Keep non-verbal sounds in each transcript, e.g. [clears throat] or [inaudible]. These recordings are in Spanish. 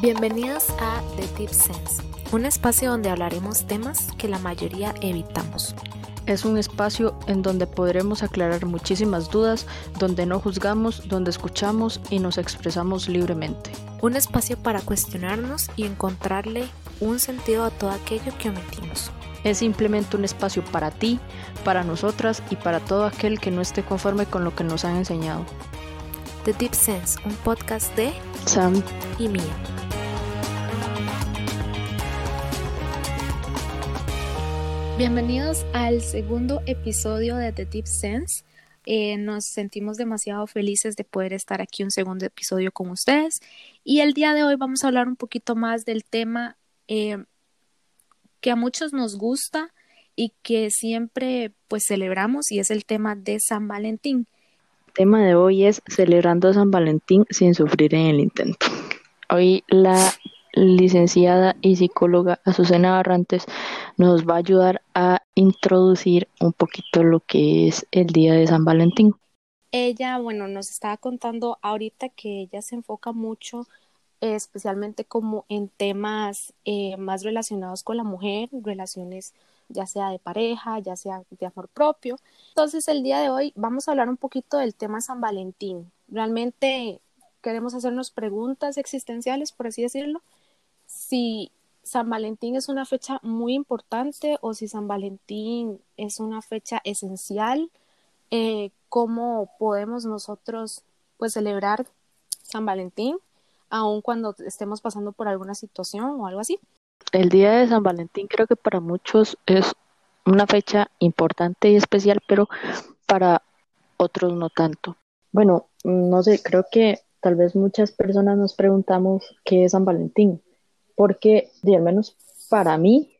Bienvenidos a The Deep Sense, un espacio donde hablaremos temas que la mayoría evitamos. Es un espacio en donde podremos aclarar muchísimas dudas, donde no juzgamos, donde escuchamos y nos expresamos libremente. Un espacio para cuestionarnos y encontrarle un sentido a todo aquello que omitimos. Es simplemente un espacio para ti, para nosotras y para todo aquel que no esté conforme con lo que nos han enseñado. The Deep Sense, un podcast de Sam y Mía. Bienvenidos al segundo episodio de The Deep Sense. Eh, nos sentimos demasiado felices de poder estar aquí un segundo episodio con ustedes. Y el día de hoy vamos a hablar un poquito más del tema eh, que a muchos nos gusta y que siempre pues celebramos y es el tema de San Valentín. Tema de hoy es celebrando San Valentín sin sufrir en el intento. Hoy la licenciada y psicóloga Azucena Barrantes nos va a ayudar a introducir un poquito lo que es el día de San Valentín. Ella, bueno, nos estaba contando ahorita que ella se enfoca mucho especialmente como en temas eh, más relacionados con la mujer, relaciones ya sea de pareja, ya sea de amor propio. Entonces el día de hoy vamos a hablar un poquito del tema San Valentín. Realmente queremos hacernos preguntas existenciales, por así decirlo, si San Valentín es una fecha muy importante o si San Valentín es una fecha esencial, eh, cómo podemos nosotros pues celebrar San Valentín, aun cuando estemos pasando por alguna situación o algo así. El día de San Valentín creo que para muchos es una fecha importante y especial, pero para otros no tanto. Bueno, no sé, creo que tal vez muchas personas nos preguntamos qué es San Valentín porque, de al menos para mí,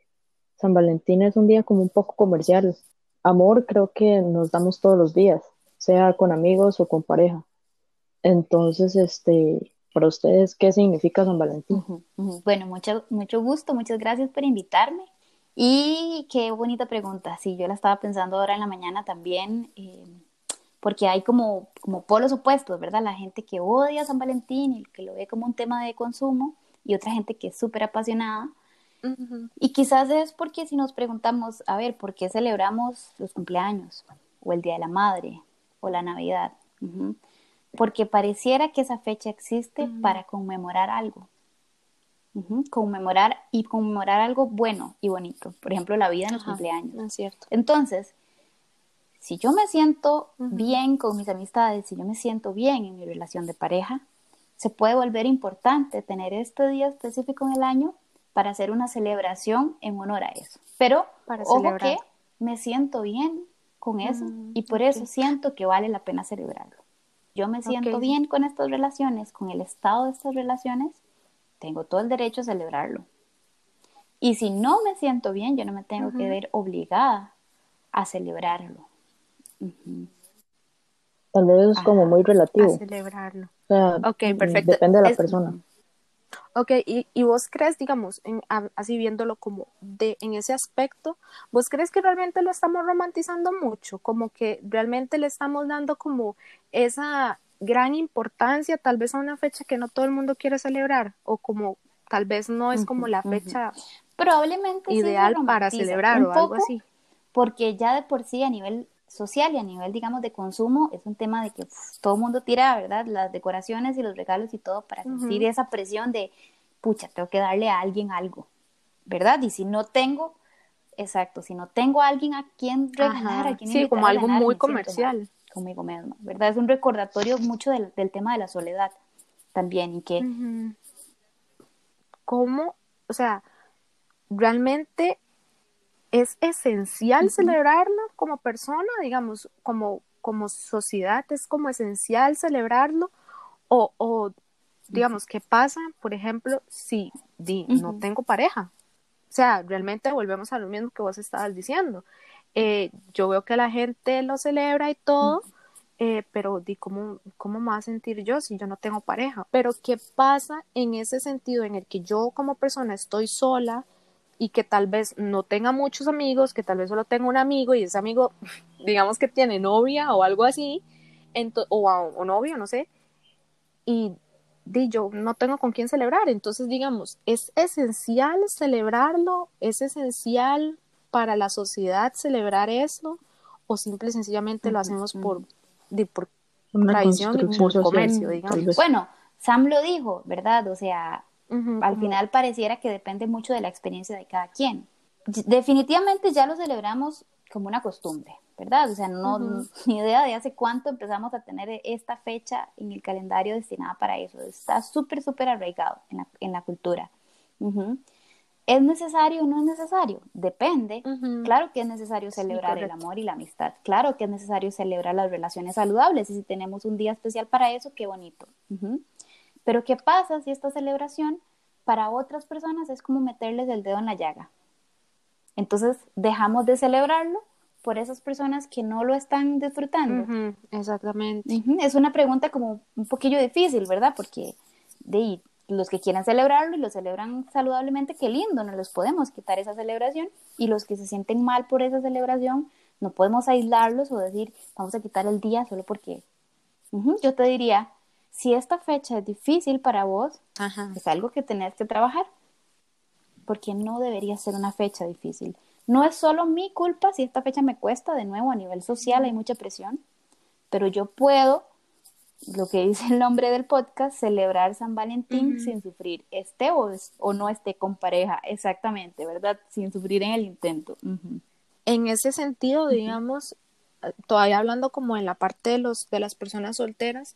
San Valentín es un día como un poco comercial. Amor creo que nos damos todos los días, sea con amigos o con pareja. Entonces, este, para ustedes, ¿qué significa San Valentín? Bueno, mucho, mucho gusto, muchas gracias por invitarme. Y qué bonita pregunta. Sí, yo la estaba pensando ahora en la mañana también, eh, porque hay como, como polos opuestos, ¿verdad? La gente que odia San Valentín y que lo ve como un tema de consumo, y otra gente que es súper apasionada. Y quizás es porque si nos preguntamos, a ver, ¿por qué celebramos los cumpleaños o el Día de la Madre o la Navidad? Porque pareciera que esa fecha existe para conmemorar algo. Conmemorar y conmemorar algo bueno y bonito. Por ejemplo, la vida en los cumpleaños. Es cierto. Entonces, si yo me siento bien con mis amistades, si yo me siento bien en mi relación de pareja, se puede volver importante tener este día específico en el año para hacer una celebración en honor a eso. Pero para ojo que me siento bien con eso y por eso siento que vale la pena celebrarlo. Yo me siento bien con estas relaciones, con el estado de estas relaciones, tengo todo el derecho a celebrarlo. Y si no me siento bien, yo no me tengo que ver obligada a celebrarlo. Tal vez es como muy relativo. A celebrarlo. O sea, ok, perfecto. Depende de la persona. Ok, y, y, vos crees, digamos, en, así viéndolo como de en ese aspecto, ¿vos crees que realmente lo estamos romantizando mucho? Como que realmente le estamos dando como esa gran importancia tal vez a una fecha que no todo el mundo quiere celebrar o como tal vez no es como la fecha probablemente ideal para celebrar o algo así. Porque ya de por sí a nivel social y a nivel, digamos, de consumo, es un tema de que todo el mundo tira, ¿verdad? Las decoraciones y los regalos y todo para sentir esa presión de, pucha, tengo que darle a alguien algo, ¿verdad? Y si no tengo, exacto, si no tengo a alguien a quien regalar, a quien Sí, como algo muy comercial. Conmigo mismo, ¿verdad? Es un recordatorio mucho del, tema de la soledad también y que... ¿Cómo? O sea, realmente es esencial celebrarlo como persona, digamos, como, como sociedad, es como esencial celebrarlo, o, o digamos, ¿qué pasa, por ejemplo, si di, no tengo pareja? O sea, realmente volvemos a lo mismo que vos estabas diciendo. Eh, yo veo que la gente lo celebra y todo, eh, pero di, ¿cómo, ¿cómo me va a sentir yo si yo no tengo pareja? Pero ¿qué pasa en ese sentido en el que yo como persona estoy sola, y que tal vez no tenga muchos amigos, que tal vez solo tenga un amigo y ese amigo, [laughs] digamos que tiene novia o algo así, o, o novio, no sé, y di, yo no tengo con quién celebrar. Entonces, digamos, es esencial celebrarlo, es esencial para la sociedad celebrar eso, o simple y sencillamente lo hacemos por, por tradición y por comercio, digamos. Bueno, Sam lo dijo, ¿verdad? O sea, al final pareciera que depende mucho de la experiencia de cada quien. Definitivamente ya lo celebramos como una costumbre, ¿verdad? O sea, no, [laughs] ni idea de hace cuánto empezamos a tener esta fecha en el calendario destinada para eso. Está súper, súper arraigado en la, en la cultura. ¿Es necesario o no es necesario? Depende. Claro que es necesario celebrar el amor y la amistad. Claro que es necesario celebrar las relaciones saludables. Y si tenemos un día especial para eso, qué bonito. Pero ¿qué pasa si esta celebración para otras personas es como meterles el dedo en la llaga? Entonces dejamos de celebrarlo por esas personas que no lo están disfrutando. exactamente. Es una pregunta como un poquillo difícil, ¿verdad? Porque de los que quieran celebrarlo y lo celebran saludablemente, qué lindo, no les podemos quitar esa celebración. Y los que se sienten mal por esa celebración, no podemos aislarlos o decir, vamos a quitar el día solo porque. Yo te diría, si esta fecha es difícil para vos, es algo que tenés que trabajar. Porque no debería ser una fecha difícil. No es solo mi culpa si esta fecha me cuesta, de nuevo, a nivel social hay mucha presión, pero yo puedo, lo que [laughs] dice el nombre del podcast, celebrar San Valentín sin sufrir, esté o, o, no esté con pareja, exactamente, ¿verdad? Sin sufrir en el intento. En ese sentido, digamos, todavía hablando como en la parte de, los, de las personas solteras,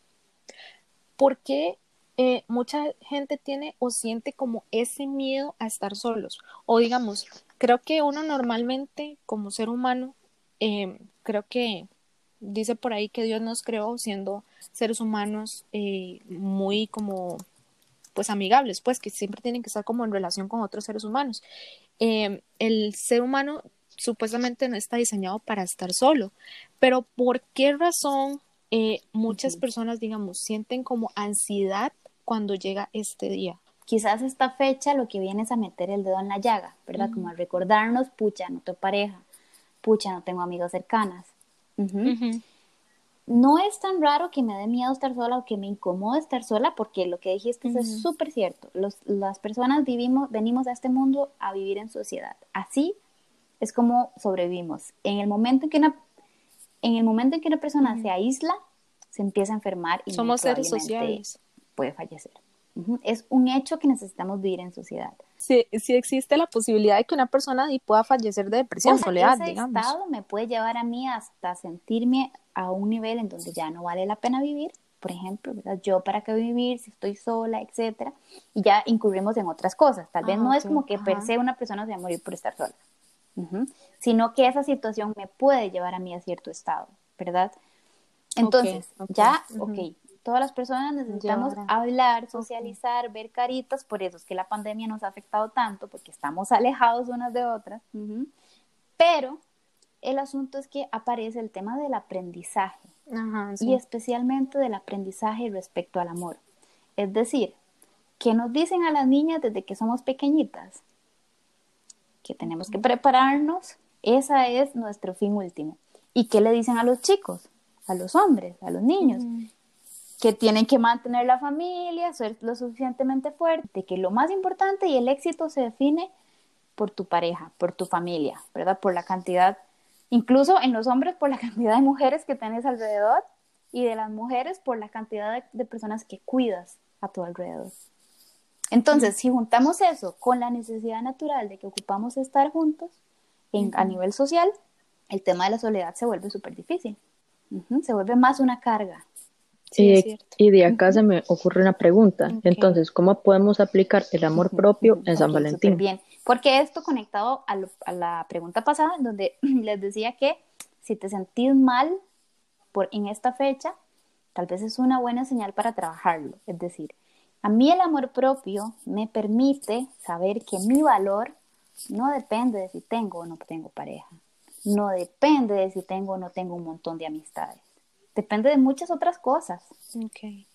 ¿por qué eh, mucha gente tiene o siente como ese miedo a estar solos? O digamos, creo que uno normalmente como ser humano, eh, creo que dice por ahí que Dios nos creó siendo seres humanos eh, muy como pues amigables, pues que siempre tienen que estar como en relación con otros seres humanos. El ser humano supuestamente no está diseñado para estar solo, pero ¿por qué razón muchas personas, digamos, sienten como ansiedad cuando llega este día? quizás esta fecha lo que viene es a meter el dedo en la llaga, ¿verdad? Como a recordarnos, pucha, no tengo pareja, pucha, no tengo amigas cercanas. No es tan raro que me dé miedo estar sola o que me incomode estar sola, porque lo que dijiste es súper cierto. las personas vivimos, venimos a este mundo a vivir en sociedad. Así es como sobrevivimos. En el momento en que una, en el momento en que una persona se aísla, se empieza a enfermar y somos seres sociales. Puede fallecer. Es un hecho que necesitamos vivir en sociedad. Sí, sí existe la posibilidad de que una persona pueda fallecer de depresión, o soledad, ese estado me puede llevar a mí hasta sentirme a un nivel en donde ya no vale la pena vivir, por ejemplo, ¿verdad? Yo para qué vivir si estoy sola, etcétera, y ya incurrimos en otras cosas. Tal vez ah, no es como que per se una persona se va a morir por estar sola, sino que esa situación me puede llevar a mí a cierto estado, ¿verdad? Entonces, ya, ok, todas las personas necesitamos hablar, socializar, ver caritas, por eso es que la pandemia nos ha afectado tanto, porque estamos alejados unas de otras. Pero el asunto es que aparece el tema del aprendizaje. Y especialmente del aprendizaje respecto al amor. Es decir, que nos dicen a las niñas desde que somos pequeñitas que tenemos que prepararnos, esa es nuestro fin último. ¿Y qué le dicen a los chicos, a los hombres, a los niños? que tienen que mantener la familia, ser lo suficientemente fuerte, que lo más importante y el éxito se define por tu pareja, por tu familia, ¿verdad? Por la cantidad, incluso en los hombres por la [laughs] cantidad de mujeres que tienes alrededor y de las mujeres por la cantidad de, personas que cuidas a tu alrededor. Entonces, si juntamos eso con la necesidad natural de que ocupamos estar juntos en, a nivel social, el tema de la soledad se vuelve súper difícil. Se vuelve más una carga, y, de acá se me ocurre una pregunta. Entonces, ¿cómo podemos aplicar el amor propio en San Valentín? Bien, porque esto conectado a, la pregunta pasada, en donde [clears throat] les decía que si te sentís mal por, en esta fecha, tal vez es una buena señal para trabajarlo. Es decir, a mí el amor propio me permite saber que mi valor no depende de si tengo o no tengo pareja. No depende de si tengo o no tengo un montón de amistades depende de muchas otras cosas. Okay.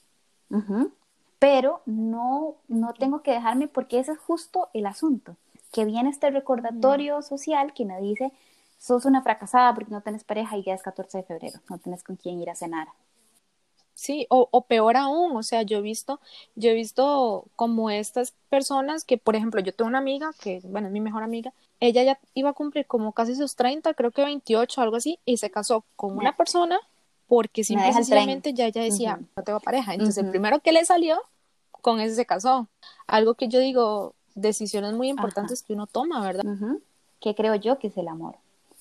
Pero no, no tengo que dejarme porque ese es justo el asunto, que viene este recordatorio social que me dice, sos una fracasada porque no tienes pareja y ya es 14 de febrero, no tienes con quién ir a cenar. Sí, o, o, peor aún, o sea, yo he visto, yo he visto como estas personas que, por ejemplo, yo tengo una amiga que, bueno, es mi mejor amiga, ella ya iba a cumplir como casi sus 30, creo que 28, algo así, y se casó con una persona porque simplemente ya ella decía, no tengo pareja. Entonces, el primero que le salió, con ese se casó. Algo que yo digo, decisiones muy importantes que uno toma, ¿verdad? ¿Qué creo yo que es el amor?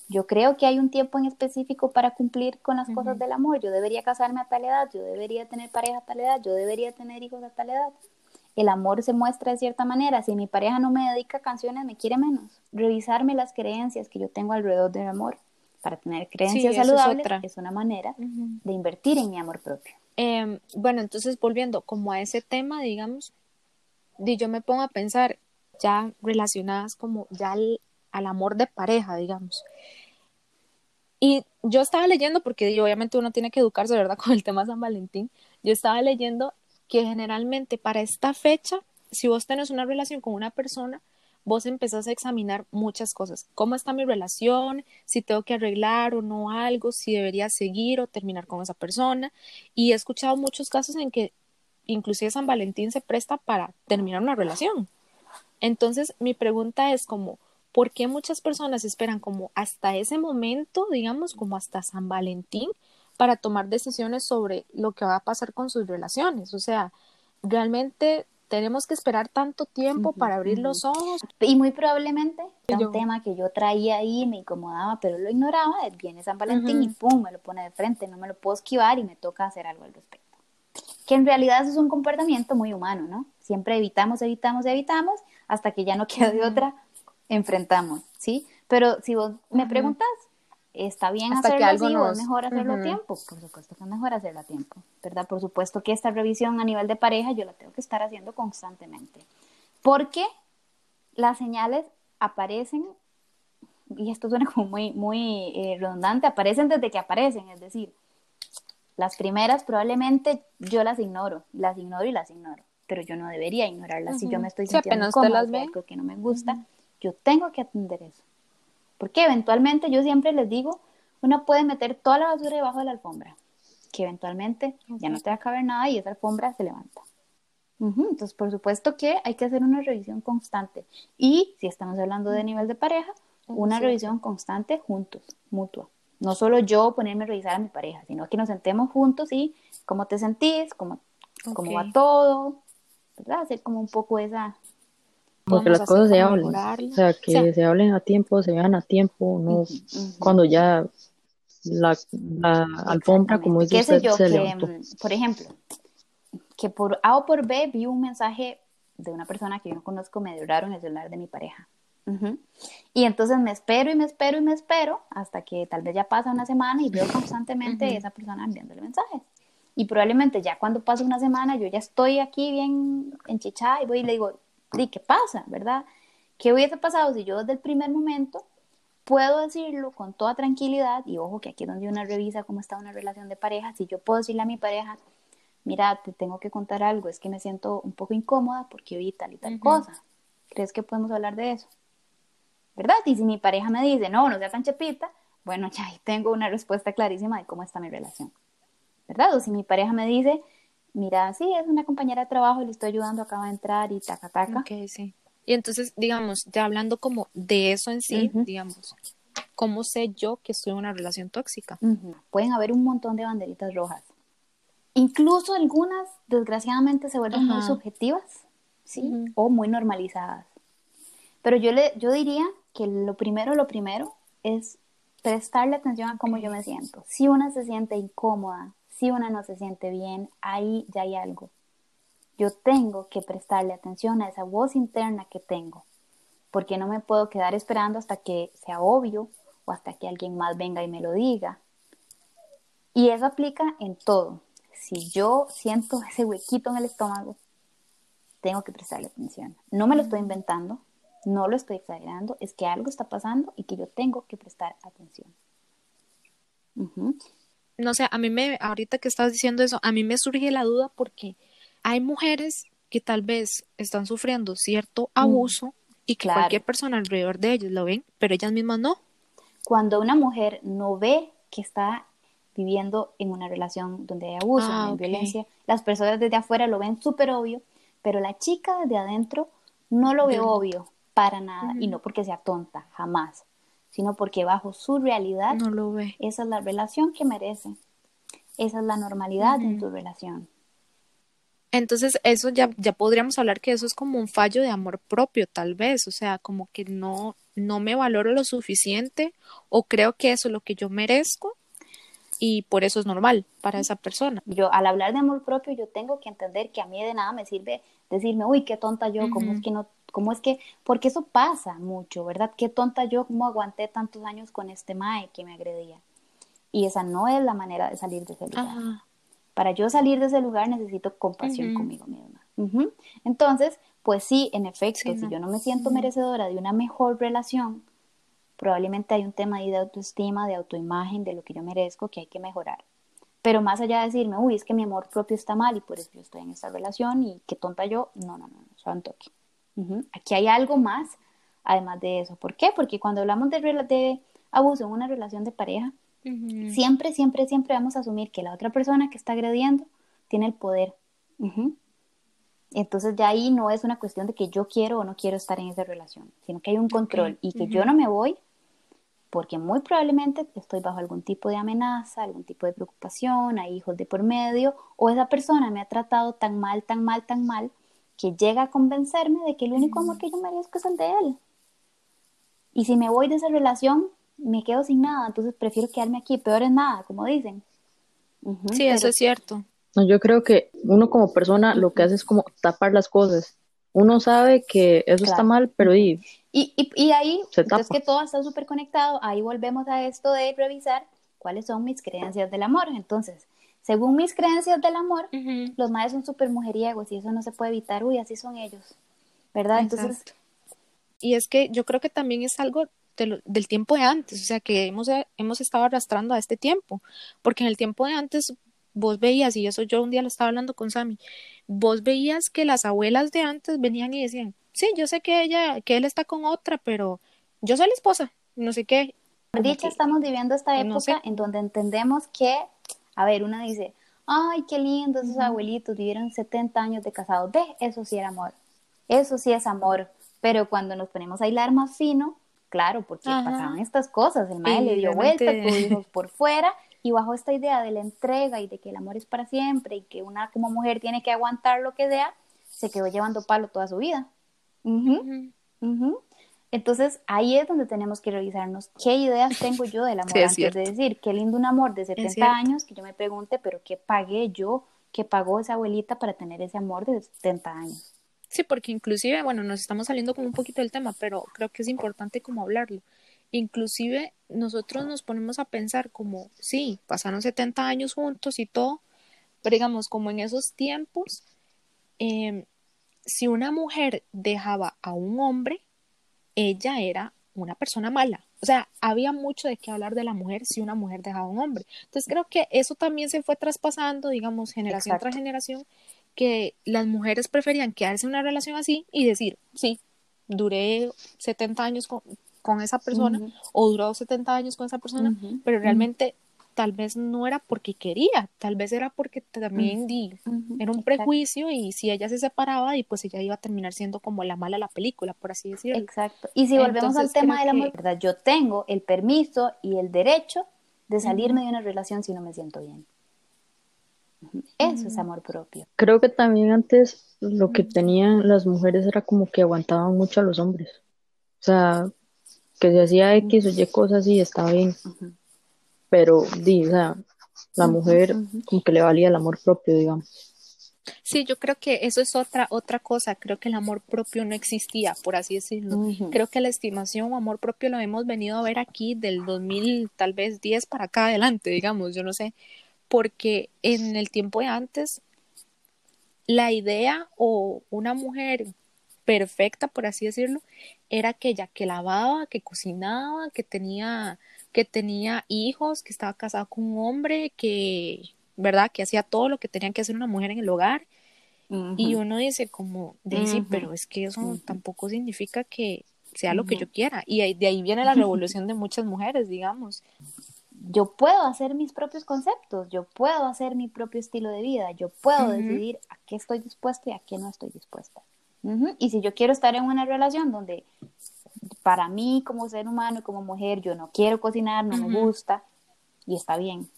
Yo creo que hay un tiempo en específico para cumplir con las cosas del amor. Yo debería casarme a tal edad, yo debería tener pareja a tal edad, yo debería tener hijos a tal edad. El amor se muestra de cierta manera. Si mi pareja no me dedica canciones, me quiere menos. Revisarme las creencias que yo tengo alrededor del amor para tener creencias saludables es, una manera de invertir en mi amor propio. Em, bueno, entonces volviendo como a ese tema, digamos, yo me pongo a pensar ya relacionadas como ya al, al amor de pareja, digamos. Y yo estaba leyendo, porque obviamente uno tiene que educarse, ¿verdad? [laughs] Con el tema San Valentín. Yo estaba leyendo que generalmente para esta fecha, si vos tenés una relación con una persona, vos empezás a examinar muchas cosas. ¿Cómo está mi relación? Si tengo que arreglar o no algo, si debería seguir o terminar con esa persona. Y he escuchado muchos casos en que inclusive San Valentín se presta para terminar una relación. Entonces, mi pregunta es como, ¿por qué muchas personas esperan como hasta ese momento, digamos, como hasta San Valentín, para tomar decisiones sobre lo que va a pasar con sus relaciones? O sea, realmente tenemos que esperar tanto tiempo para abrir los ojos. Y muy probablemente era un tema que yo traía ahí, me incomodaba, pero lo ignoraba, viene San Valentín y pum, me lo pone de frente, no me lo puedo esquivar y me toca hacer algo al respecto. Que en realidad eso es un comportamiento muy humano, ¿no? Siempre evitamos, evitamos, evitamos, hasta que ya no queda de otra enfrentamos, ¿sí? Pero si vos me preguntas, ¿está bien hacerlo así o es mejor hacerlo a tiempo? Por supuesto que es mejor hacerlo a tiempo, ¿verdad? Por supuesto que esta revisión a nivel de pareja yo la tengo que estar haciendo constantemente. Porque las señales aparecen, y esto suena como muy, muy eh, redundante, aparecen desde que aparecen, es decir, las primeras probablemente yo las ignoro, las ignoro y las ignoro, pero yo no debería ignorarlas si yo me estoy sintiendo sí, las algo que no me gusta. Yo tengo que atender eso. Porque eventualmente, yo siempre les digo, uno puede meter toda la basura debajo de la alfombra, que eventualmente ya no te va a caber nada y esa alfombra se levanta. Entonces, por supuesto que hay que hacer una revisión constante. Y si estamos hablando de nivel de pareja, una revisión constante juntos, mutua. No solo yo ponerme a revisar a mi pareja, sino que nos sentemos juntos y cómo te sentís, cómo, cómo va todo, ¿verdad? Hacer como un poco esa, porque las cosas se hablen, o sea, que se hablen a tiempo, se vean a tiempo, no cuando ya la, la alfombra, como dice usted, yo, se levantó. Mm, por ejemplo, que por A o por B vi un mensaje de una persona que yo no conozco medio raro en el celular de mi pareja. Y entonces me espero y me espero y me espero hasta que tal vez ya pasa una semana y veo constantemente esa persona enviándole mensajes. Y probablemente ya cuando pasa una semana yo ya estoy aquí bien enchichada y voy y le digo, ¿y qué pasa, verdad? ¿Qué hubiese pasado si yo desde el primer momento puedo decirlo con toda tranquilidad? Y ojo que aquí es donde uno revisa cómo está una relación de pareja, si yo puedo decirle a mi pareja, mira, te tengo que contar algo, es que me siento un poco incómoda porque oí tal y tal cosa. ¿Crees que podemos hablar de eso? ¿Verdad? Y si mi pareja me dice, no, no sea tan chepita, bueno, [laughs] ya ahí tengo una respuesta clarísima de cómo está mi relación. ¿Verdad? O si mi pareja me dice, mira, sí, es una compañera de trabajo, le estoy ayudando, acaba de entrar y taca, taca. Ok, sí. Y entonces, digamos, ya hablando como de eso en sí, digamos, ¿cómo sé yo que estoy en una relación tóxica? Pueden haber un montón de banderitas rojas. Incluso algunas, desgraciadamente, se vuelven muy subjetivas, ¿sí? O muy normalizadas. Pero yo, le, yo diría que lo primero, lo primero es prestarle atención a cómo yo me siento. Si una se siente incómoda, si una no se siente bien, ahí ya hay algo. Yo tengo que prestarle atención a esa voz interna que tengo, porque no me puedo quedar esperando hasta que sea obvio o hasta que alguien más venga y me lo diga. Y eso aplica en todo. Si yo siento [laughs] ese huequito en el estómago, tengo que prestarle atención. No me lo estoy inventando, no lo estoy exagerando, es que algo está pasando y que yo tengo que prestar atención no sé, a mí me, ahorita que estás diciendo eso, a mí me surge la duda porque hay mujeres que tal vez están sufriendo cierto abuso y que cualquier persona alrededor de ellos lo ven, pero ellas mismas no. Cuando una mujer no ve que está viviendo en una relación donde hay abuso, Ah, hay ok. violencia. Las personas desde afuera lo ven súper obvio, pero la chica desde adentro no lo ve obvio para nada. Y no porque sea tonta, jamás, sino porque bajo su realidad No lo ve. esa es la relación que merece. Esa es la normalidad en Ujú. tu relación. Entonces, eso ya, ya podríamos hablar que eso es como un fallo de amor propio, tal vez, o sea, como que no, no me valoro lo suficiente o creo que eso es lo que yo merezco y por eso es normal para esa persona. Yo, al hablar de amor propio, yo tengo que entender que a mí de nada me sirve decirme, uy, qué tonta yo, cómo es que no, cómo es que, porque eso pasa mucho, ¿verdad? Qué tonta yo, cómo aguanté tantos años con este mae que me agredía. Y esa no es la manera de salir de ese lugar. Ajá. Para yo salir de ese lugar necesito compasión conmigo misma. Entonces, pues sí, en efecto, Sí, si no. yo no me siento merecedora de una mejor relación, probablemente hay un tema ahí de autoestima, de autoimagen, de lo que yo merezco que hay que mejorar. Pero más allá de decirme, uy, es que mi amor propio está mal y por eso yo estoy en esta relación y qué tonta yo, no, no, no, no, suave un Aquí hay algo más además de eso. ¿Por qué? Porque cuando hablamos de, rela- de abuso en una relación de pareja, siempre, siempre, siempre vamos a asumir que la otra persona que está agrediendo tiene el poder. Entonces ya ahí no es una cuestión de que yo quiero o no quiero estar en esa relación, sino que hay un control y que yo no me voy porque muy probablemente estoy bajo algún tipo de amenaza, algún tipo de preocupación, hay hijos de por medio, o esa persona me ha tratado tan mal, tan mal, tan mal, que llega a convencerme de que el único amor que yo merezco es el de él. Y si me voy de esa relación, me quedo sin nada, entonces prefiero quedarme aquí, peor es nada, como dicen. Ujú, Sí, eso pero- es cierto. No, yo creo que uno como persona lo que hace es como tapar las cosas. Uno sabe que eso está Claro. mal, pero y, Y, y, y ahí, Se entonces tapa. que todo está súper conectado, ahí volvemos a esto de revisar cuáles son mis creencias del amor. Entonces, según mis creencias del amor, los madres son súper mujeriegos y eso no se puede evitar. Uy, así son ellos, ¿verdad? Entonces. Y es que yo creo que también es algo de lo- del tiempo de antes, o sea, que hemos, hemos estado arrastrando a este tiempo, porque en el tiempo de antes vos veías, y eso yo un día lo estaba hablando con Sammy, vos veías que las abuelas de antes venían y decían, sí, yo sé que ella, que él está con otra, pero yo soy la esposa, no sé qué. por dicha, estamos viviendo esta época no sé. en donde entendemos que, a ver, una dice, ay, qué lindo, esos abuelitos vivieron 70 años de casados. Ve, eso sí era amor. Eso sí es amor. Pero cuando nos ponemos a hilar más fino, claro, porque Ajá. pasaban estas cosas. El madre le dio vuelta, tuvo [laughs] hijos por fuera y bajo esta idea de la entrega y de que el amor es para siempre y que una como mujer tiene que aguantar lo que sea, se quedó llevando palo toda su vida. Entonces ahí es donde tenemos que revisarnos qué ideas tengo yo del [laughs] amor Sí, es antes cierto. de decir qué lindo un amor de 70 cierto. años que yo me pregunte, pero qué pagué yo, qué pagó esa abuelita para tener ese amor de 70 años. Sí, porque inclusive, bueno, nos estamos saliendo como un poquito del tema, pero creo que es importante como hablarlo. Inclusive nosotros nos ponemos a pensar como, sí, pasaron 70 años juntos y todo, pero digamos, como en esos tiempos, em, si una mujer dejaba a un hombre, ella era una persona mala. O sea, había mucho de qué hablar de la mujer si una mujer dejaba a un hombre. Entonces creo que eso también se fue traspasando, digamos, generación Exacto. tras generación, que las mujeres preferían quedarse en una relación así y decir, sí, duré 70 años con, con esa persona o duró 70 años con esa persona, pero realmente tal vez no era porque quería, tal vez era porque también di, Ujú. era un Exacto. prejuicio y si ella se separaba y pues ella iba a terminar siendo como la mala de la película, por así decirlo. Exacto. Y si volvemos al tema del amor, que- ¿verdad? Yo tengo el permiso y el derecho de salirme de una relación si no me siento bien. Eso es amor propio. creo que también antes lo que tenían las mujeres era como que aguantaban mucho a los hombres. O sea, que se hacía X o Y cosas y estaba bien. Pero, di, o sea, la mujer como que le valía el amor propio, digamos. Sí, yo creo que eso es otra otra cosa, creo que el amor propio no existía, por así decirlo. Creo que la estimación o amor propio lo hemos venido a ver aquí del 2000, tal vez 10 para acá adelante, digamos, yo no sé, porque en el tiempo de antes la idea o una mujer perfecta, por así decirlo, era aquella que lavaba, que cocinaba, que tenía que tenía hijos, que estaba casada con un hombre, que, ¿verdad? Que hacía todo lo que tenía que hacer una mujer en el hogar. Y uno dice como, Daisy, pero es que eso tampoco significa que sea lo que yo quiera. Y de ahí viene la [laughs] revolución de muchas mujeres, digamos. yo puedo hacer mis propios conceptos, yo puedo hacer mi propio estilo de vida, yo puedo decidir a qué estoy dispuesta y a qué no estoy dispuesta. Y si yo quiero estar en una relación donde para mí como ser humano, como mujer, yo no quiero cocinar, no me gusta, y está bien.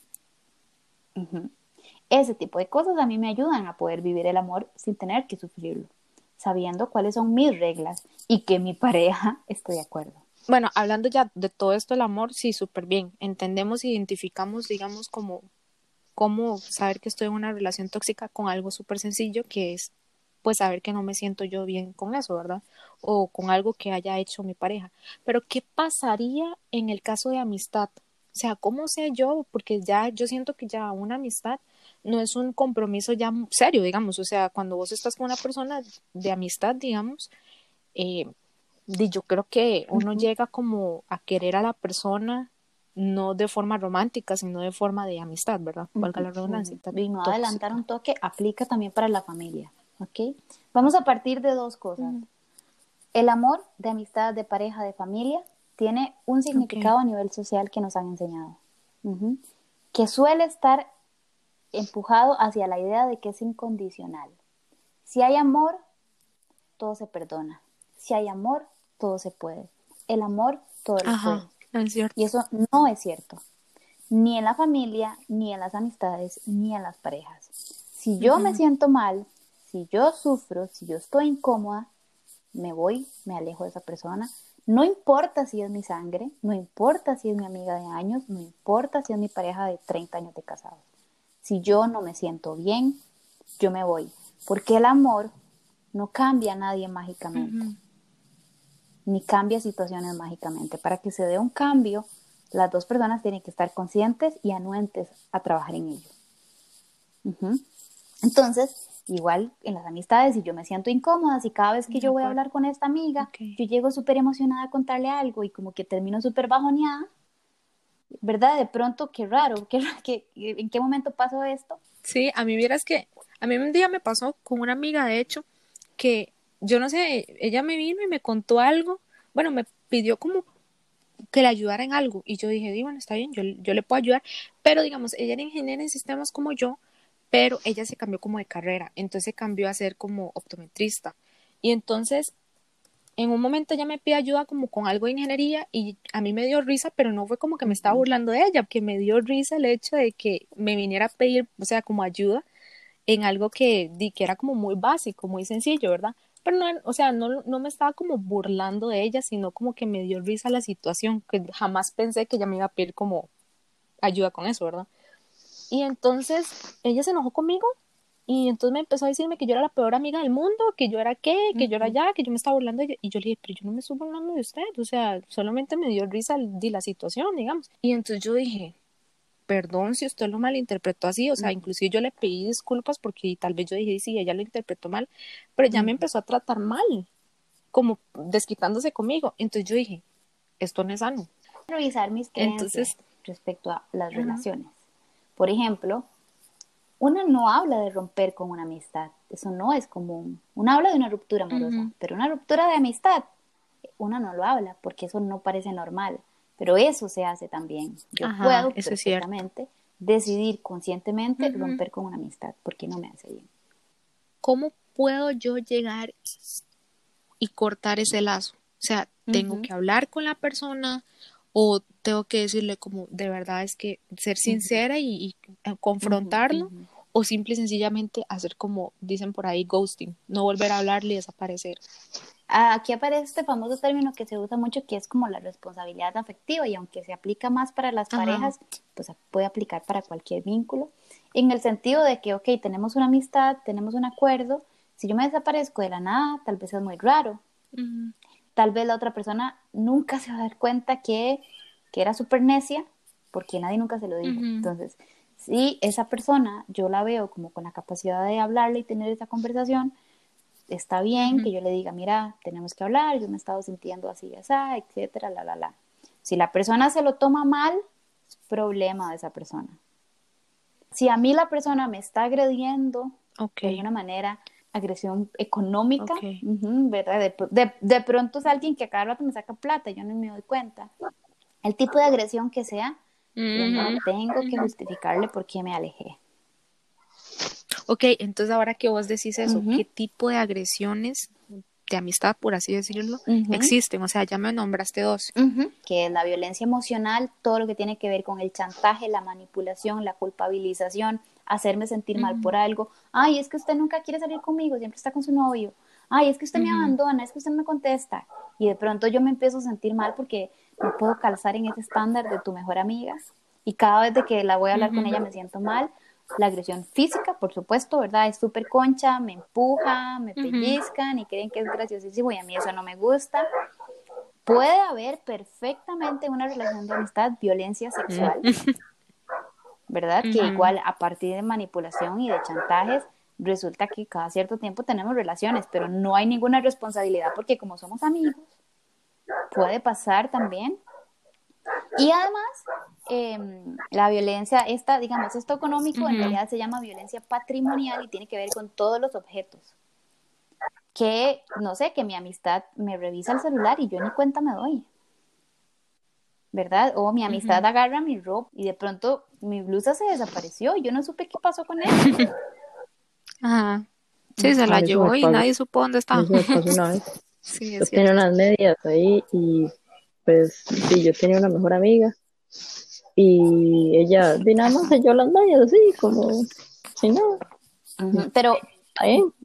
Ese tipo de cosas a mí me ayudan a poder vivir el amor sin tener que sufrirlo, sabiendo cuáles son mis reglas y que mi [laughs] pareja esté de acuerdo. Bueno, hablando ya de todo esto del amor, sí, súper bien. Entendemos, identificamos, digamos, como cómo saber que estoy en una relación tóxica con algo súper sencillo que es pues saber que no me siento yo bien con eso, ¿verdad? O con algo que haya hecho mi pareja. Pero ¿qué pasaría en el caso de amistad? O sea, ¿cómo sé yo? Porque ya yo siento que ya una amistad no es un compromiso ya serio, digamos. O sea, cuando vos estás con una persona de amistad, digamos, eh, yo creo que uno llega como a querer a la persona no de forma romántica, sino de forma de amistad, ¿verdad? Valga la redundancia. Y no adelantar un toque, aplica también para la familia, ¿ok? Vamos a partir de dos cosas. El amor de amistad, de pareja, de familia, tiene un significado a nivel social que nos han enseñado, que suele estar empujado hacia la idea de que es incondicional. Si hay amor, todo se perdona. Si hay amor, todo se puede. El amor, todo lo puede. Y eso no es cierto. Ni en la familia, ni en las amistades, ni en las parejas. Si yo me siento mal, si yo sufro, si yo estoy incómoda, me voy, me alejo de esa persona. No importa si es mi sangre, no importa si es mi amiga de años, no importa si es mi pareja de 30 años de casados. Si yo no me siento bien, yo me voy. Porque el amor no cambia a nadie mágicamente ni cambia situaciones mágicamente. Para que se dé un cambio, las dos personas tienen que estar conscientes y anuentes a trabajar en ello. Entonces, igual en las amistades, si yo me siento incómoda, si cada vez que yo voy a hablar con esta amiga, yo llego súper emocionada a contarle algo y como que termino súper bajoneada, ¿verdad? De pronto, qué raro, [laughs] qué, ¿en qué momento pasó esto? Sí, a mí vieras que, a mí un día me pasó con una amiga, de hecho, que yo no sé, ella me vino y me contó algo, bueno, me pidió como que le ayudara en algo y yo dije, bueno, está bien, yo, yo le puedo ayudar, pero digamos, ella era ingeniera en sistemas como yo, pero ella se cambió como de carrera, entonces cambió a ser como optometrista y entonces en un momento ella me pide ayuda como con algo de ingeniería y a mí me dio risa, pero no fue como que me estaba burlando de ella, que me dio risa el hecho de que me viniera a pedir, o sea, como ayuda en algo que, que era como muy básico, muy sencillo, ¿verdad? pero no, o sea, no, no me estaba como burlando de ella, sino como que me dio risa la situación, que jamás pensé que ella me iba a pedir como ayuda con eso, ¿verdad? Y entonces ella se enojó conmigo y entonces me empezó a decirme que yo era la peor amiga del mundo, que yo era qué, que yo era ya, que yo me estaba burlando de ella. Y yo le dije, pero yo no me estoy burlando de usted, o sea, solamente me dio risa de la situación, digamos. Y entonces yo dije, perdón si usted lo malinterpretó así, o sea, inclusive yo le pedí disculpas porque tal vez yo dije, sí, ella lo interpretó mal, pero ya me empezó a tratar mal, como desquitándose conmigo. Entonces yo dije, esto no es sano. Revisar mis creencias respecto a las relaciones. Por ejemplo, una no habla de romper con una amistad, eso no es común. Una habla de una ruptura amorosa, pero una ruptura de amistad, una no lo habla porque eso no parece normal. Pero eso se hace también. Yo puedo perfectamente decidir conscientemente romper con una amistad porque no me hace bien. ¿Cómo puedo yo llegar y cortar ese lazo? O sea, tengo que hablar con la persona o tengo que decirle como de verdad es que ser sincera y, eh, confrontarlo o simple y sencillamente hacer como dicen por ahí ghosting, no volver a hablarle y desaparecer. Aquí aparece este famoso término que se usa mucho que es como la responsabilidad afectiva y aunque se aplica más para las parejas, pues puede aplicar para cualquier vínculo, en el sentido de que, ok, tenemos una amistad, tenemos un acuerdo, si yo me desaparezco de la nada, tal vez es muy raro. Tal vez la otra persona nunca se va a dar cuenta que, que era súper necia porque nadie nunca se lo dijo. Entonces, si esa persona yo la veo como con la capacidad de hablarle y tener esa conversación, está bien que yo le diga, mira, tenemos que hablar, yo me he estado sintiendo así, así, etcétera, la, la, la. Si la persona se lo toma mal, es problema de esa persona. Si a mí la persona me está agrediendo de una manera, agresión económica, ¿verdad? De, de, pronto es alguien que a cada rato me saca plata, yo no me doy cuenta. El tipo de agresión que sea, no tengo que justificarle por qué me alejé. Ok, entonces ahora que vos decís eso, ¿qué tipo de agresiones de amistad, por así decirlo, existen? O sea, ya me nombraste dos. Que es la violencia emocional, todo lo que tiene que ver con el chantaje, la manipulación, la culpabilización, hacerme sentir mal por algo. Ay, es que usted nunca quiere salir conmigo, siempre está con su novio. Ay, es que usted me abandona, es que usted no me contesta. Y de pronto yo me empiezo a sentir mal porque no puedo calzar en ese estándar de tu mejor amiga. Y cada vez de que la voy a hablar con ella me siento mal la agresión física, por supuesto, ¿verdad? Es súper concha, me empuja, me pellizcan y creen que es graciosísimo y a mí eso no me gusta. Puede haber perfectamente una relación de amistad, violencia sexual, ¿verdad? Que igual a partir de manipulación y de chantajes, resulta que cada cierto tiempo tenemos relaciones, pero no hay ninguna responsabilidad porque como somos amigos, puede pasar también. Y además, Em, la violencia, esta, digamos, esto económico en realidad se llama violencia patrimonial y tiene que ver con todos los objetos. Que, no sé, que mi amistad me revisa el celular y yo ni cuenta me doy. ¿Verdad? O mi amistad agarra mi ropa y de pronto mi blusa se desapareció y yo no supe qué pasó con ella. [laughs] Ajá. Sí, se la llevó y nadie supo dónde estaba. [laughs] sí, yo tenía unas medias ahí y pues sí, yo tenía una mejor amiga y ella, de nada más yo las medias así, como sin nada. Pero.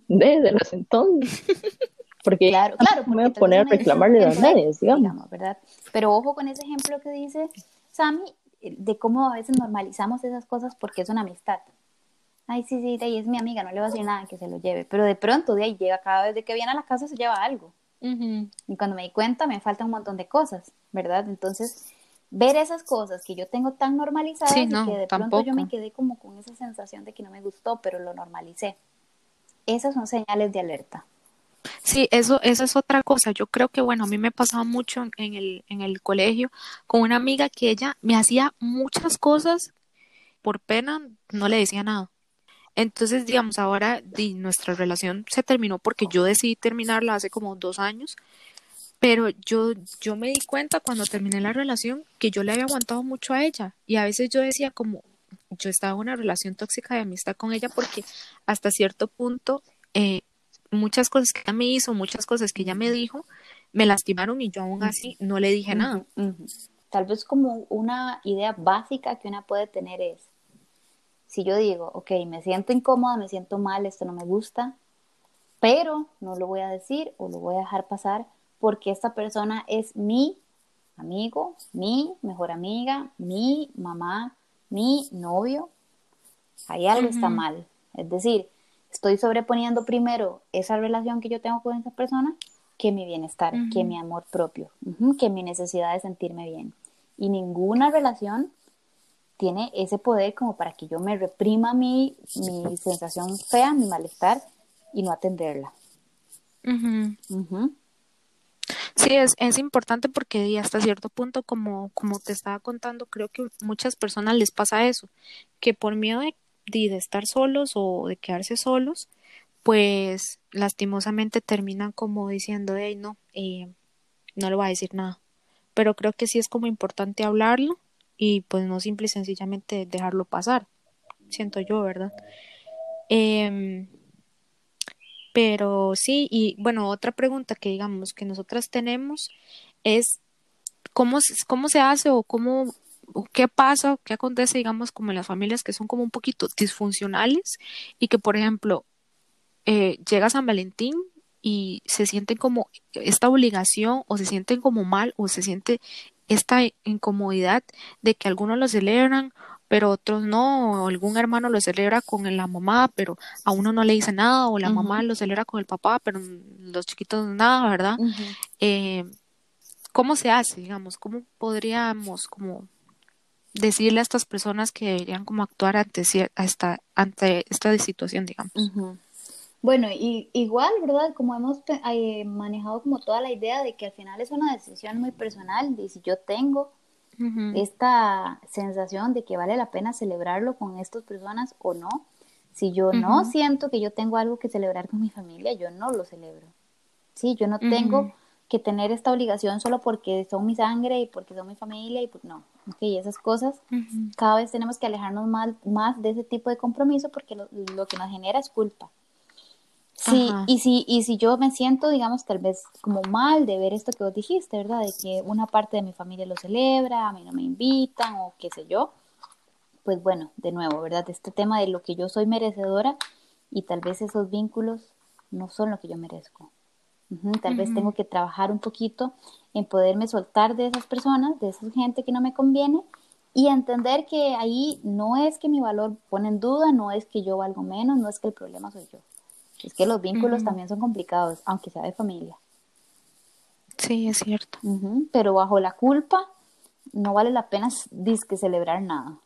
desde los entonces. [laughs] Porque claro, claro, me voy a poner a reclamarle las medias, digamos. ¿verdad? Pero ojo con ese ejemplo que dice Sammy, de cómo a veces normalizamos esas cosas porque es una amistad. Ay, sí, sí, de ahí es mi amiga, no le voy a decir nada que se lo lleve. Pero de pronto, de ahí llega, cada vez de que viene a la casa se lleva algo. Y cuando me di cuenta, me falta un montón de cosas, ¿verdad? Entonces, ver esas cosas que yo tengo tan normalizadas y que de pronto yo me quedé como con esa sensación de que no me gustó, pero lo normalicé. Esas son señales de alerta. Sí, eso, eso es otra cosa. Yo creo que, bueno, a mí me pasaba mucho en el, en el colegio con una amiga que ella me hacía muchas cosas por pena, no le decía nada. Entonces, digamos, ahora nuestra relación se terminó porque yo decidí terminarla hace como dos años pero yo, yo me di cuenta cuando terminé la relación que yo le había aguantado mucho a ella. Y a veces yo decía como, yo estaba en una relación tóxica de amistad con ella porque hasta cierto punto eh, muchas cosas que ella me hizo, muchas cosas que ella me dijo, me lastimaron y yo aún así no le dije nada. Tal vez como una idea básica que una puede tener es, si yo digo, ok, me siento incómoda, me siento mal, esto no me gusta, pero no lo voy a decir o lo voy a dejar pasar porque esta persona es mi amigo, mi mejor amiga, mi mamá, mi novio, ahí algo está mal. Es decir, estoy sobreponiendo primero esa relación que yo tengo con esa persona que mi bienestar, que mi amor propio, que mi necesidad de sentirme bien. Y ninguna relación tiene ese poder como para que yo me reprima mi, mi sensación fea, mi malestar y no atenderla. Sí, es, es importante porque hasta cierto punto, como, como te estaba contando, creo que muchas personas les pasa eso, que por miedo de, de estar solos o de quedarse solos, pues lastimosamente terminan como diciendo, hey, no, eh, no le voy a decir nada. Pero creo que sí es como importante hablarlo y pues no simple y sencillamente dejarlo pasar, siento yo, ¿verdad? Eh, pero sí, y bueno, otra pregunta que digamos que nosotras tenemos es cómo, cómo se hace o cómo qué pasa o qué acontece, digamos, como en las familias que son como un poquito disfuncionales y que, por ejemplo, eh, llega San Valentín y se sienten como esta obligación o se sienten como mal o se siente esta incomodidad de que algunos lo celebran pero otros no, algún hermano lo celebra con la mamá, pero a uno no le dice nada, o la mamá lo celebra con el papá, pero los chiquitos nada, ¿verdad? Eh, ¿Cómo se hace, digamos? ¿Cómo podríamos como decirle a estas personas que deberían como actuar ante esta, ante esta situación, digamos? Bueno, y, igual, ¿verdad? Como hemos eh, manejado como toda la idea de que al final es una decisión muy personal, de si yo tengo esta sensación de que vale la pena celebrarlo con estas personas o no. Si yo no siento que yo tengo algo que celebrar con mi familia, yo no lo celebro. Sí, yo no tengo que tener esta obligación solo porque son mi sangre y porque son mi familia y pues no, ok, esas cosas, cada vez tenemos que alejarnos más, más de ese tipo de compromiso porque lo, lo que nos genera es culpa. Sí, y si, y si yo me siento, digamos, tal vez como mal de ver esto que vos dijiste, ¿verdad? De que una parte de mi familia lo celebra, a mí no me invitan o qué sé yo, pues bueno, de nuevo, ¿verdad? Este tema de lo que yo soy merecedora y tal vez esos vínculos no son lo que yo merezco. Tal vez tengo que trabajar un poquito en poderme soltar de esas personas, de esa gente que no me conviene y entender que ahí no es que mi valor pone en duda, no es que yo valgo menos, no es que el problema soy yo. Es que los vínculos también son complicados, aunque sea de familia. Sí, es cierto. Pero bajo la culpa no vale la pena disque celebrar nada.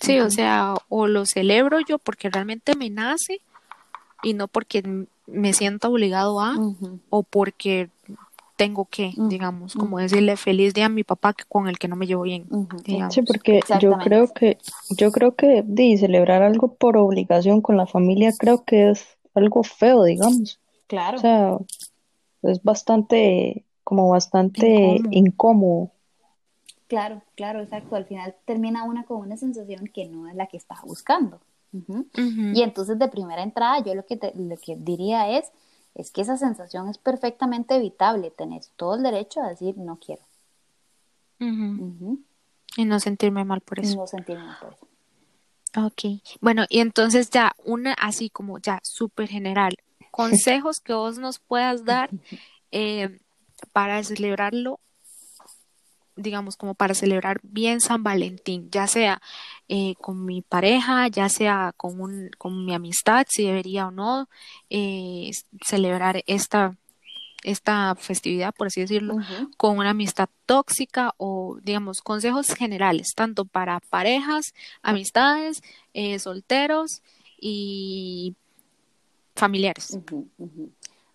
Sí, o sea, o lo celebro yo porque realmente me nace y no porque me siento obligado a o porque tengo que, digamos, como decirle feliz día a mi papá con el que no me llevo bien. Sí, porque yo creo que yo creo que de celebrar algo por obligación con la familia creo que es algo feo, digamos. Claro. O sea, es bastante, como bastante incómodo. Claro, claro, exacto. Al final termina una con una sensación que no es la que estás buscando. Y entonces de primera entrada yo lo que, lo que diría es, es que esa sensación es perfectamente evitable. Tenés todo el derecho a decir no quiero. Y no sentirme mal por eso. no sentirme mal por eso. Ok, bueno, y entonces ya una así como ya súper general, [laughs] consejos que vos nos puedas dar [laughs] eh, para celebrarlo, digamos como para celebrar bien San Valentín, ya sea eh, con mi pareja, ya sea con, un, con mi amistad, si debería o no eh, celebrar esta esta festividad, por así decirlo, con una amistad tóxica o, digamos, consejos generales, tanto para parejas, amistades, eh, solteros y familiares.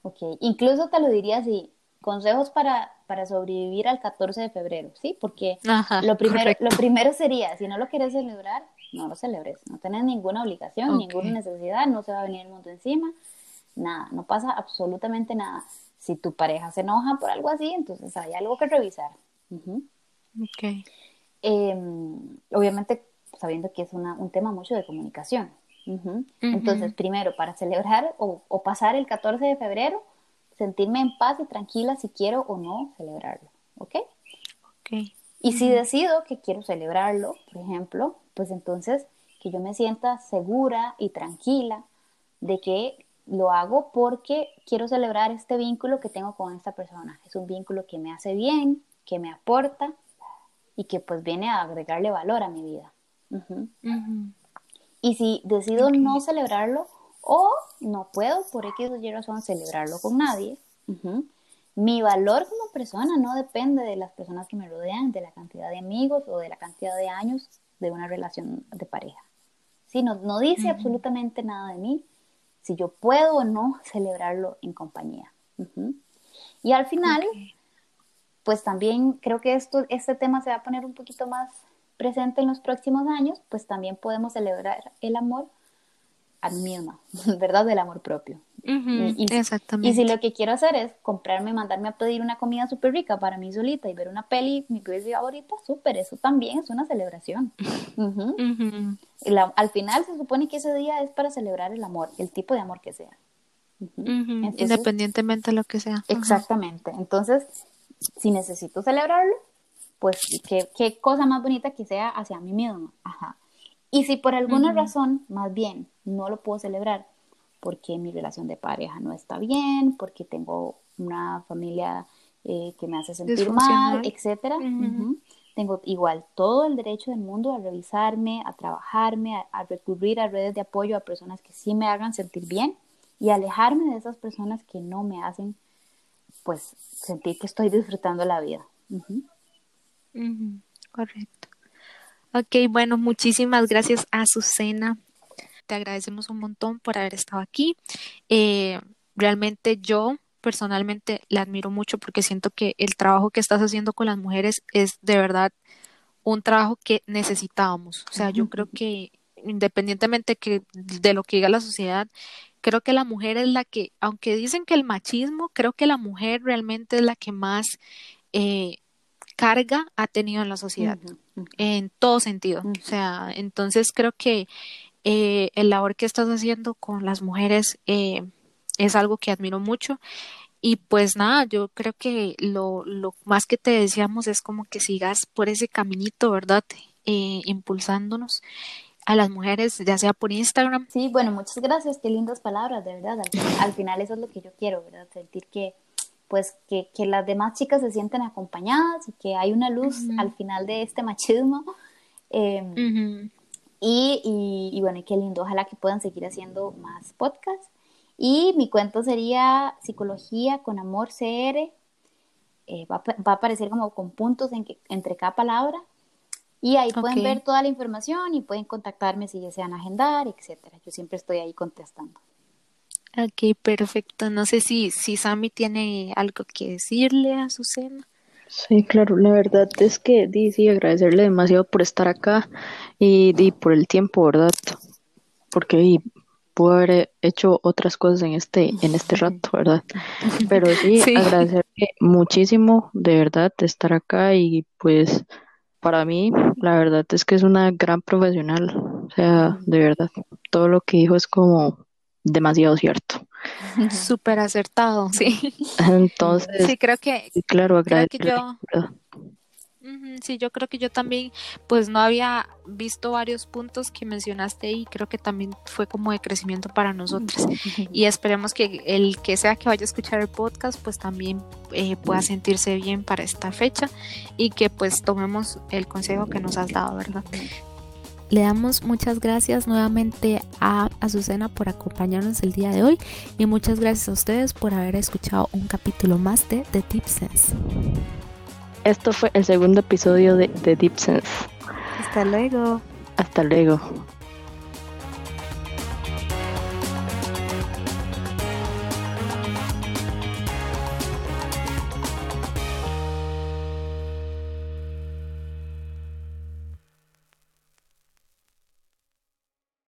Ok, incluso te lo diría así, consejos para, para sobrevivir al 14 de febrero, ¿sí? Porque lo, primero, lo primero sería, si no lo quieres celebrar, no lo celebres, no tenés ninguna obligación, ninguna necesidad, no se va a venir el mundo encima, nada, no pasa absolutamente nada. Si tu pareja se enoja por algo así, entonces hay algo que revisar. Em, obviamente, sabiendo que es un tema mucho de comunicación. Entonces, primero, para celebrar o, pasar el 14 de febrero, sentirme en paz y tranquila si quiero o no celebrarlo. ¿Ok? Y si decido que quiero celebrarlo, por ejemplo, pues entonces que yo me sienta segura y tranquila de que lo hago porque quiero celebrar este vínculo que tengo con esta persona. Es un vínculo que me hace bien, que me aporta y que pues viene a agregarle valor a mi vida. Y si decido no celebrarlo o no puedo por X o Y razón celebrarlo con nadie, mi valor como persona no depende de las personas que me rodean, de la cantidad de amigos o de la cantidad de años de una relación de pareja. Sí, no, no dice absolutamente nada de mí, si yo puedo o no [laughs] celebrarlo en compañía. Y al final, pues también creo que esto, este tema se va a poner un poquito más presente en los próximos años, pues también podemos celebrar el amor a mí misma, [laughs] ¿verdad? Del amor propio y, Exactamente. Y si lo que quiero hacer es comprarme, mandarme a pedir una comida súper rica para mí solita y ver una peli, mi peli favorita, súper, eso también es una celebración. [laughs] al final se supone que ese día es para celebrar el amor, el tipo de amor que sea. Independientemente de lo que sea. Exactamente. Entonces, si necesito celebrarlo, pues qué, qué cosa más bonita que sea hacia mí mismo. Ajá. Y si por alguna razón, más bien, no lo puedo celebrar, porque mi relación de pareja no está bien, porque tengo una familia eh, que me hace sentir mal, etcétera. Tengo igual todo el derecho del mundo a revisarme, a trabajarme, a, recurrir a redes de apoyo a personas que sí me hagan sentir bien y alejarme de esas personas que no me hacen pues sentir que estoy disfrutando la vida. Correcto. Ok, bueno, muchísimas gracias a Azucena te agradecemos un montón por haber estado aquí. Eh, realmente yo personalmente la admiro mucho porque siento que el trabajo que estás haciendo con las mujeres es de verdad un trabajo que necesitábamos. O sea, yo creo que independientemente que de lo que diga la sociedad, creo que la mujer es la que, aunque dicen que el machismo, creo que la mujer realmente es la que más eh, carga ha tenido en la sociedad, en todo sentido. O sea, entonces creo que eh, el labor que estás haciendo con las mujeres eh, es algo que admiro mucho. Y pues nada, yo creo que lo, lo más que te decíamos es como que sigas por ese caminito, ¿verdad? Eh, impulsándonos a las mujeres, ya sea por Instagram. Sí, bueno, muchas gracias, qué lindas palabras, de verdad. Al, final eso es lo que yo quiero, ¿verdad? Sentir que, pues, que, que, las demás chicas se sienten acompañadas y que hay una luz al final de este machismo. Em, y, y, y, bueno, qué lindo, ojalá que puedan seguir haciendo más podcasts. Y mi cuento sería Psicología con Amor CR. Eh, va, va, a aparecer como con puntos en que, entre cada palabra. Y ahí pueden ver toda la información y pueden contactarme si desean agendar, etcétera. Yo siempre estoy ahí contestando. Ok, perfecto. No sé si, si Sammy tiene algo que decirle a Susana. Sí, claro, la verdad es que di, sí, agradecerle demasiado por estar acá y, di, por el tiempo, ¿verdad? Porque di, pudo haber hecho otras cosas en este, en este rato, ¿verdad? [laughs] Pero sí, sí. agradecerle muchísimo, de verdad, de estar acá y pues para mí, la verdad es que es una gran profesional. O sea, de verdad, todo lo que dijo es como demasiado cierto. Súper acertado, [laughs] sí. Entonces, sí, creo que, claro, creo que yo, Sí, yo creo que yo también, pues no había visto varios puntos que mencionaste y creo que también fue como de crecimiento para nosotros. Y esperemos que el que sea que vaya a escuchar el podcast, pues también eh, pueda sentirse bien para esta fecha y que pues tomemos el consejo que nos has dado, ¿verdad? Le damos muchas gracias nuevamente a Azucena por acompañarnos el día de hoy y muchas gracias a ustedes por haber escuchado un capítulo más de The Deep Sense. Esto fue el segundo episodio de, de Deep Sense. Hasta luego. Hasta luego.